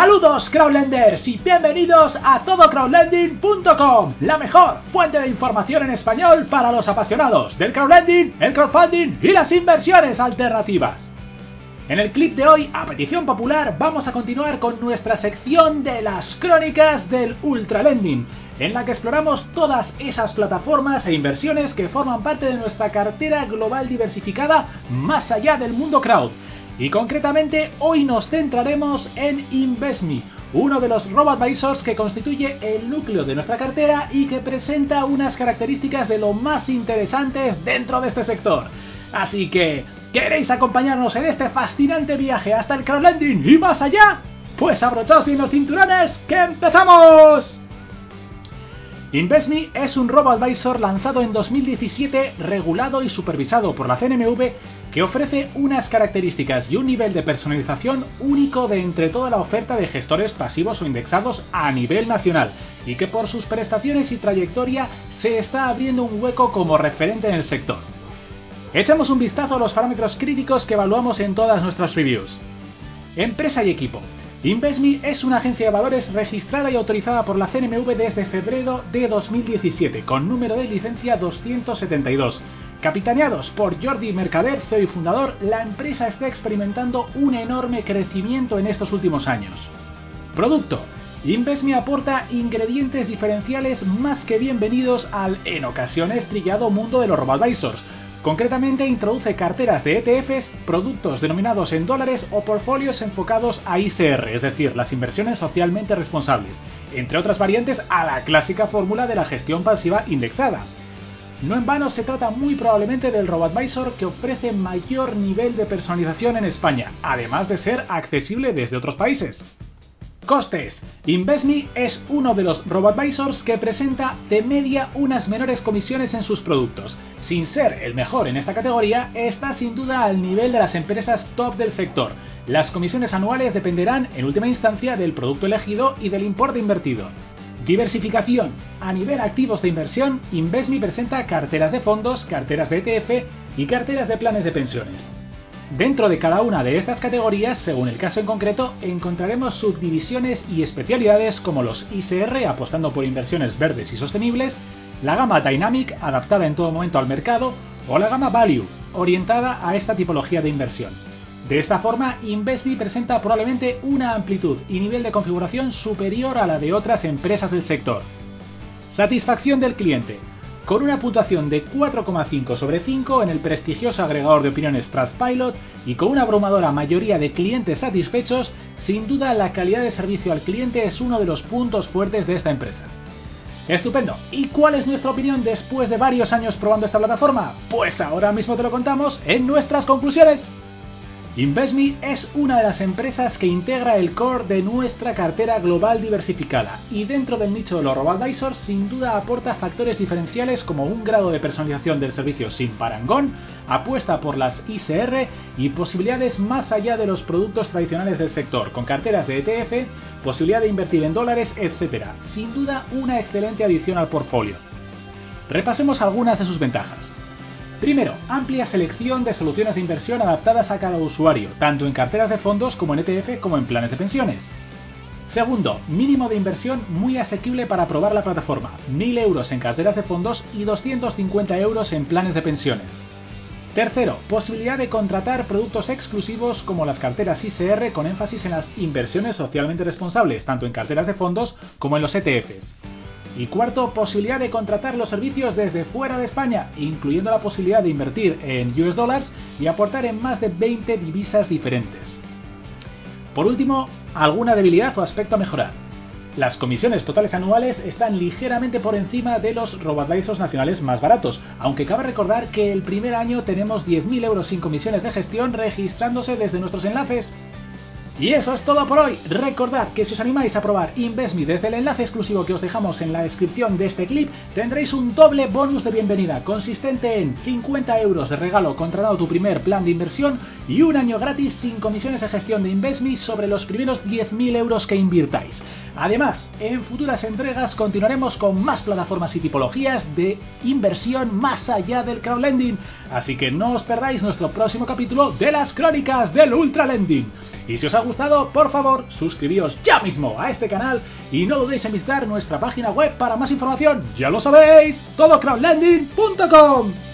Saludos crowdlenders y bienvenidos a todocrowdlending.com, la mejor fuente de información en español para los apasionados del crowdlending, el crowdfunding y las inversiones alternativas. En el clip de hoy, a petición popular, vamos a continuar con nuestra sección de las crónicas del ultralending, en la que exploramos todas esas plataformas e inversiones que forman parte de nuestra cartera global diversificada más allá del mundo crowd y concretamente hoy nos centraremos en InvestMe, uno de los robo-advisors que constituye el núcleo de nuestra cartera y que presenta unas características de lo más interesantes dentro de este sector. Así que, ¿queréis acompañarnos en este fascinante viaje hasta el crowdlending y más allá? Pues abrochaos bien los cinturones, ¡que empezamos! InvestMe es un robo-advisor lanzado en 2017, regulado y supervisado por la CNMV, que ofrece unas características y un nivel de personalización único de entre toda la oferta de gestores pasivos o indexados a nivel nacional, y que por sus prestaciones y trayectoria se está abriendo un hueco como referente en el sector. Echamos un vistazo a los parámetros críticos que evaluamos en todas nuestras reviews. Empresa y equipo. InvestMe es una agencia de valores registrada y autorizada por la CNMV desde febrero de 2017, con número de licencia 272. Capitaneados por Jordi Mercader, CEO y fundador, la empresa está experimentando un enorme crecimiento en estos últimos años. Producto. InvestMe aporta ingredientes diferenciales más que bienvenidos al, en ocasiones, trillado mundo de los robo-advisors, Concretamente introduce carteras de ETFs, productos denominados en dólares o portfolios enfocados a ICR, es decir, las inversiones socialmente responsables, entre otras variantes a la clásica fórmula de la gestión pasiva indexada. No en vano se trata muy probablemente del RoboAdvisor que ofrece mayor nivel de personalización en España, además de ser accesible desde otros países. Costes. InvestMe es uno de los robo-advisors que presenta de media unas menores comisiones en sus productos. Sin ser el mejor en esta categoría, está sin duda al nivel de las empresas top del sector. Las comisiones anuales dependerán en última instancia del producto elegido y del importe invertido. Diversificación. A nivel activos de inversión, InvestMe presenta carteras de fondos, carteras de ETF y carteras de planes de pensiones. Dentro de cada una de estas categorías, según el caso en concreto, encontraremos subdivisiones y especialidades como los ICR apostando por inversiones verdes y sostenibles, la gama Dynamic adaptada en todo momento al mercado o la gama Value orientada a esta tipología de inversión. De esta forma, InvestMe presenta probablemente una amplitud y nivel de configuración superior a la de otras empresas del sector. Satisfacción del cliente con una puntuación de 4,5 sobre 5 en el prestigioso agregador de opiniones Trustpilot y con una abrumadora mayoría de clientes satisfechos, sin duda la calidad de servicio al cliente es uno de los puntos fuertes de esta empresa. Estupendo. ¿Y cuál es nuestra opinión después de varios años probando esta plataforma? Pues ahora mismo te lo contamos en nuestras conclusiones. InvestMe es una de las empresas que integra el core de nuestra cartera global diversificada y dentro del nicho de los robo-advisors sin duda aporta factores diferenciales como un grado de personalización del servicio sin parangón, apuesta por las ICR y posibilidades más allá de los productos tradicionales del sector, con carteras de ETF, posibilidad de invertir en dólares, etc. Sin duda una excelente adición al portfolio. Repasemos algunas de sus ventajas. Primero, amplia selección de soluciones de inversión adaptadas a cada usuario, tanto en carteras de fondos como en ETF como en planes de pensiones. Segundo, mínimo de inversión muy asequible para probar la plataforma, 1.000 euros en carteras de fondos y 250 euros en planes de pensiones. Tercero, posibilidad de contratar productos exclusivos como las carteras ICR con énfasis en las inversiones socialmente responsables, tanto en carteras de fondos como en los ETFs. Y cuarto, posibilidad de contratar los servicios desde fuera de España, incluyendo la posibilidad de invertir en US dollars y aportar en más de 20 divisas diferentes. Por último, alguna debilidad o aspecto a mejorar. Las comisiones totales anuales están ligeramente por encima de los robadvisos nacionales más baratos, aunque cabe recordar que el primer año tenemos 10.000 euros sin comisiones de gestión registrándose desde nuestros enlaces y eso es todo por hoy. Recordad que si os animáis a probar InvestMe desde el enlace exclusivo que os dejamos en la descripción de este clip, tendréis un doble bonus de bienvenida consistente en 50 euros de regalo contratado tu primer plan de inversión y un año gratis sin comisiones de gestión de InvestMe sobre los primeros 10.000 euros que invirtáis. Además, en futuras entregas continuaremos con más plataformas y tipologías de inversión más allá del crowdlending, así que no os perdáis nuestro próximo capítulo de las crónicas del ultralending. Y si os ha gustado, por favor, suscribíos ya mismo a este canal y no dudéis en visitar nuestra página web para más información. Ya lo sabéis, todocrowdlending.com.